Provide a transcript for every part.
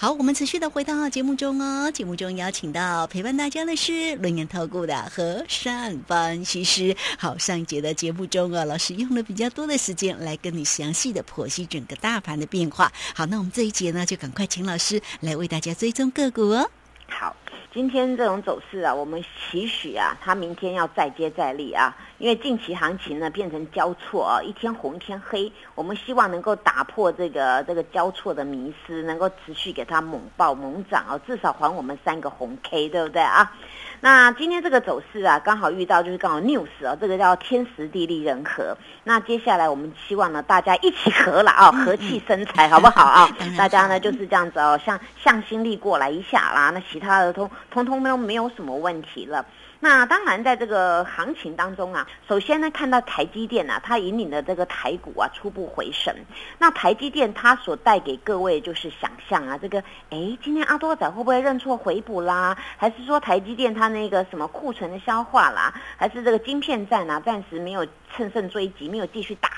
好，我们持续的回到节目中哦。节目中邀请到陪伴大家的是轮眼投顾的和善分析师。好，上一节的节目中啊，老师用了比较多的时间来跟你详细的剖析整个大盘的变化。好，那我们这一节呢，就赶快请老师来为大家追踪个股哦。好，今天这种走势啊，我们期许啊，它明天要再接再厉啊。因为近期行情呢变成交错啊，一天红一天黑，我们希望能够打破这个这个交错的迷失，能够持续给它猛爆猛涨啊，至少还我们三个红 K，对不对啊？那今天这个走势啊，刚好遇到就是刚好 news 啊，这个叫天时地利人和。那接下来我们希望呢，大家一起和了啊，和气生财，好不好啊？大家呢就是这样子哦，向向心力过来一下啦，那其他的通通通都没有什么问题了。那当然，在这个行情当中啊，首先呢，看到台积电啊，它引领的这个台股啊初步回神。那台积电它所带给各位就是想象啊，这个哎，今天阿多仔会不会认错回补啦？还是说台积电它那个什么库存的消化啦？还是这个晶片战啊，暂时没有趁胜追击，没有继续打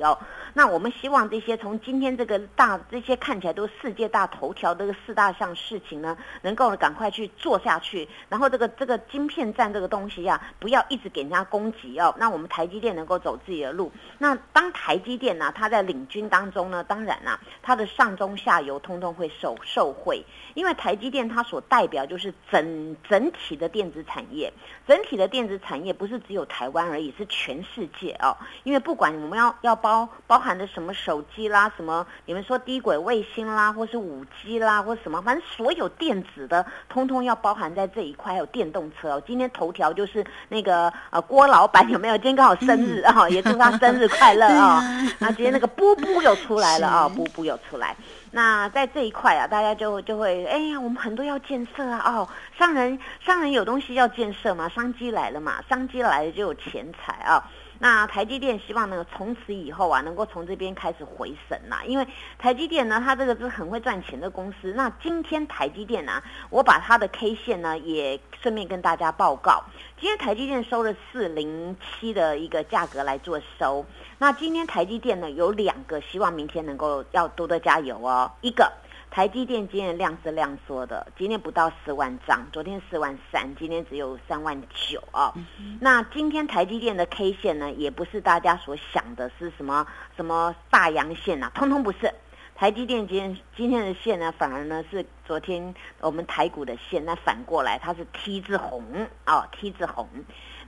哦？那我们希望这些从今天这个大这些看起来都是世界大头条这个四大项事情呢，能够赶快去做下去，然后这个这个晶片战这个东西呀，不要一直给人家攻击哦。那我们台积电能够走自己的路。那当台积电呢，它在领军当中呢，当然啊，它的上中下游通通会受受惠，因为台积电它所代表就是整整体的电子产业，整体的电子产业不是只有台湾而已，是全世界哦。因为不管我们要要包包。含的什么手机啦，什么你们说低轨卫星啦，或是五 G 啦，或什么，反正所有电子的，通通要包含在这一块。还有电动车哦，今天头条就是那个呃郭老板 有没有？今天刚好生日啊，也祝他生日快乐 啊！那今天那个波波又出来了啊，波波又出来。那在这一块啊，大家就就会哎呀，我们很多要建设啊，哦，商人商人有东西要建设嘛，商机来了嘛，商机来了就有钱财啊。那台积电希望呢，从此以后啊，能够从这边开始回神呐。因为台积电呢，它这个是很会赚钱的公司。那今天台积电呢，我把它的 K 线呢，也顺便跟大家报告。今天台积电收了四零七的一个价格来做收。那今天台积电呢，有两个希望明天能够要多多加油哦。一个。台积电今天量是量缩的，今天不到四万张，昨天四万三，今天只有三万九啊。那今天台积电的 K 线呢，也不是大家所想的是什么什么大阳线呐，通通不是。台积电今天今天的线呢，反而呢是昨天我们台股的线，那反过来它是 T 字红哦，T 字红。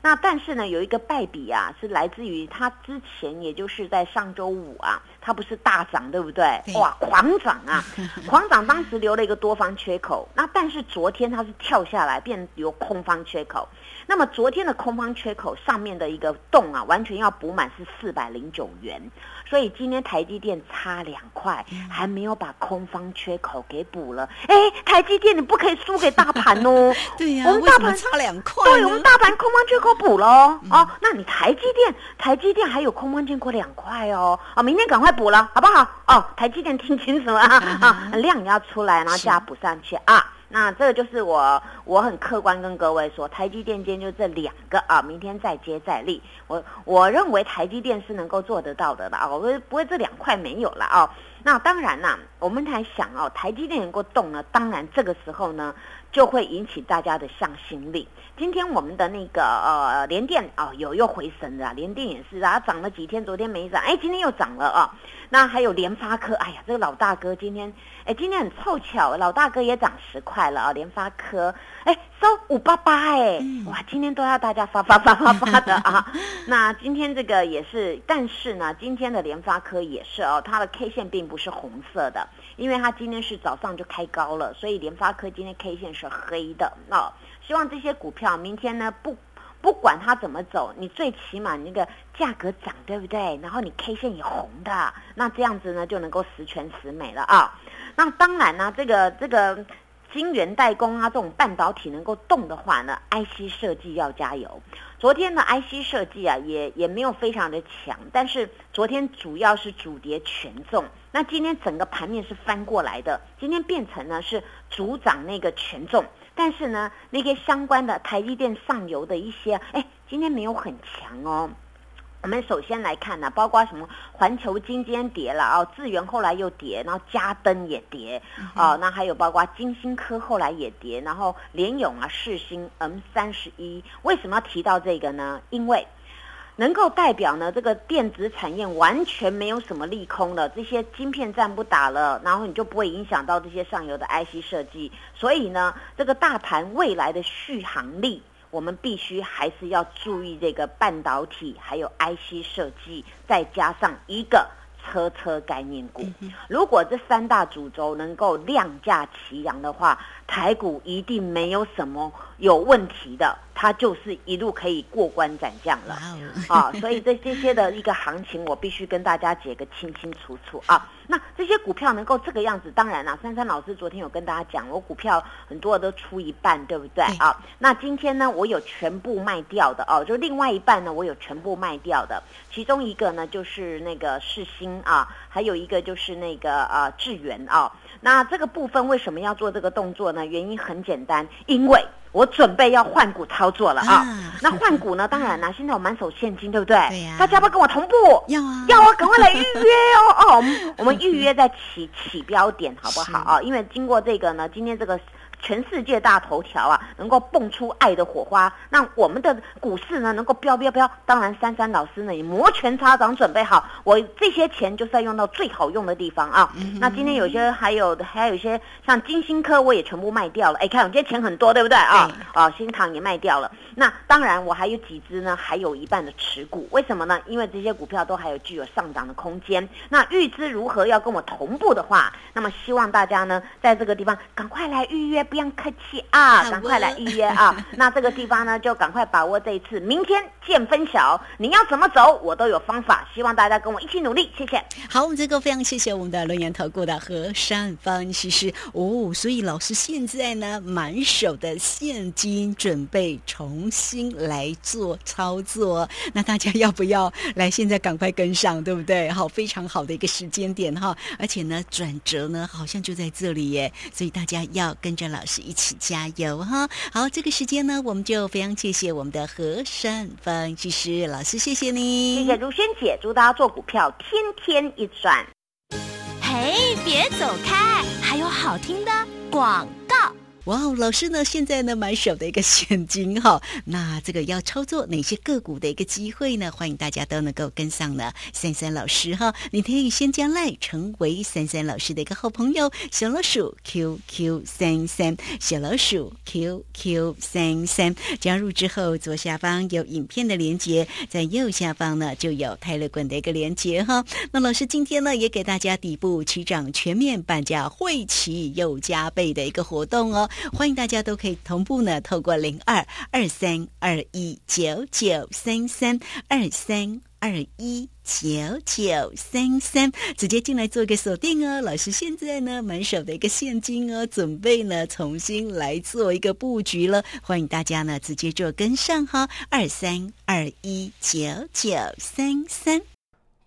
那但是呢，有一个败笔啊，是来自于它之前，也就是在上周五啊，它不是大涨对不对？哇，狂涨啊，狂涨！当时留了一个多方缺口，那但是昨天它是跳下来变留空方缺口。那么昨天的空方缺口上面的一个洞啊，完全要补满是四百零九元。所以今天台积电差两块，还没有把空方缺口给补了。哎，台积电你不可以输给大盘哦。对呀，我们大盘差两块。对，我们大盘空方缺口补了哦。那你台积电，台积电还有空方缺口两块哦。哦，明天赶快补了，好不好？哦，台积电听清楚了啊，量也要出来，然后价补上去啊。那这个就是我我很客观跟各位说，台积电今天就这两个啊，明天再接再厉。我我认为台积电是能够做得到的啦，我不会这两块没有了啊。那当然啦，我们才想哦，台积电能够动呢，当然这个时候呢就会引起大家的向心力。今天我们的那个呃联电哦有又回神了，联电也是啊，涨了几天，昨天没涨，哎，今天又涨了啊。那还有联发科，哎呀，这个老大哥今天，哎，今天很凑巧，老大哥也涨十块了啊！联发科，哎，收五八八，哎，哇，今天都要大家发发发发发的啊！那今天这个也是，但是呢，今天的联发科也是哦，它的 K 线并不是红色的，因为它今天是早上就开高了，所以联发科今天 K 线是黑的。那希望这些股票明天呢不。不管它怎么走，你最起码那个价格涨，对不对？然后你 K 线也红的，那这样子呢就能够十全十美了啊。那当然呢，这个这个晶圆代工啊，这种半导体能够动的话呢，IC 设计要加油。昨天的 IC 设计啊，也也没有非常的强，但是昨天主要是主跌权重。那今天整个盘面是翻过来的，今天变成呢是主涨那个权重。但是呢，那些相关的台积电上游的一些，哎，今天没有很强哦。我们首先来看呢，包括什么环球金今天跌了啊，智源后来又跌，然后嘉登也跌啊，那还有包括金星科后来也跌，然后联勇啊、世星 M 三十一，为什么要提到这个呢？因为能够代表呢，这个电子产业完全没有什么利空了，这些晶片战不打了，然后你就不会影响到这些上游的 IC 设计，所以呢，这个大盘未来的续航力。我们必须还是要注意这个半导体，还有 IC 设计，再加上一个车车概念股。如果这三大主轴能够量价齐扬的话，台股一定没有什么有问题的。它就是一路可以过关斩将了啊！所以这这些的一个行情，我必须跟大家解个清清楚楚啊。那这些股票能够这个样子，当然啦，珊珊老师昨天有跟大家讲，我股票很多都出一半，对不对啊？那今天呢，我有全部卖掉的哦，就另外一半呢，我有全部卖掉的。其中一个呢，就是那个世新啊，还有一个就是那个呃智源啊。那这个部分为什么要做这个动作呢？原因很简单，因为。我准备要换股操作了啊！那换股呢？当然啦，现在我满手现金，对不对？对呀。大家要不要跟我同步？要啊！要啊！赶快来预约哦！哦，我 们我们预约在起起标点，好不好啊？因为经过这个呢，今天这个。全世界大头条啊，能够蹦出爱的火花，那我们的股市呢能够飙飙飙。当然，珊珊老师呢也摩拳擦掌，准备好，我这些钱就是要用到最好用的地方啊。那今天有些还有还有一些像金星科，我也全部卖掉了。哎，看我今天钱很多，对不对啊？啊，新塘也卖掉了。那当然，我还有几只呢，还有一半的持股。为什么呢？因为这些股票都还有具有上涨的空间。那预知如何要跟我同步的话，那么希望大家呢在这个地方赶快来预约。不用客气啊，赶快来预约啊！那这个地方呢，就赶快把握这一次，明天见分晓。你要怎么走，我都有方法。希望大家跟我一起努力，谢谢。好，我们这个非常谢谢我们的轮研投顾的何善分析师哦。所以老师现在呢，满手的现金，准备重新来做操作。那大家要不要来？现在赶快跟上，对不对？好，非常好的一个时间点哈。而且呢，转折呢，好像就在这里耶。所以大家要跟着老。老师一起加油哈！好，这个时间呢，我们就非常谢谢我们的何善分析师老师，谢谢你，谢谢如萱姐，祝大家做股票天天一赚。嘿，别走开，还有好听的广告。哇哦，老师呢？现在呢，满手的一个现金哈。那这个要操作哪些个股的一个机会呢？欢迎大家都能够跟上呢。三三老师哈，你可以先加赖成为三三老师的一个好朋友，小老鼠 QQ 三三，小老鼠 QQ 三三。加入之后，左下方有影片的连接，在右下方呢就有泰勒滚的一个连接哈。那老师今天呢，也给大家底部起涨全面半价会齐又加倍的一个活动哦。欢迎大家都可以同步呢，透过零二二三二一九九三三二三二一九九三三直接进来做一个锁定哦。老师现在呢满手的一个现金哦，准备呢重新来做一个布局了。欢迎大家呢直接做跟上哈，二三二一九九三三。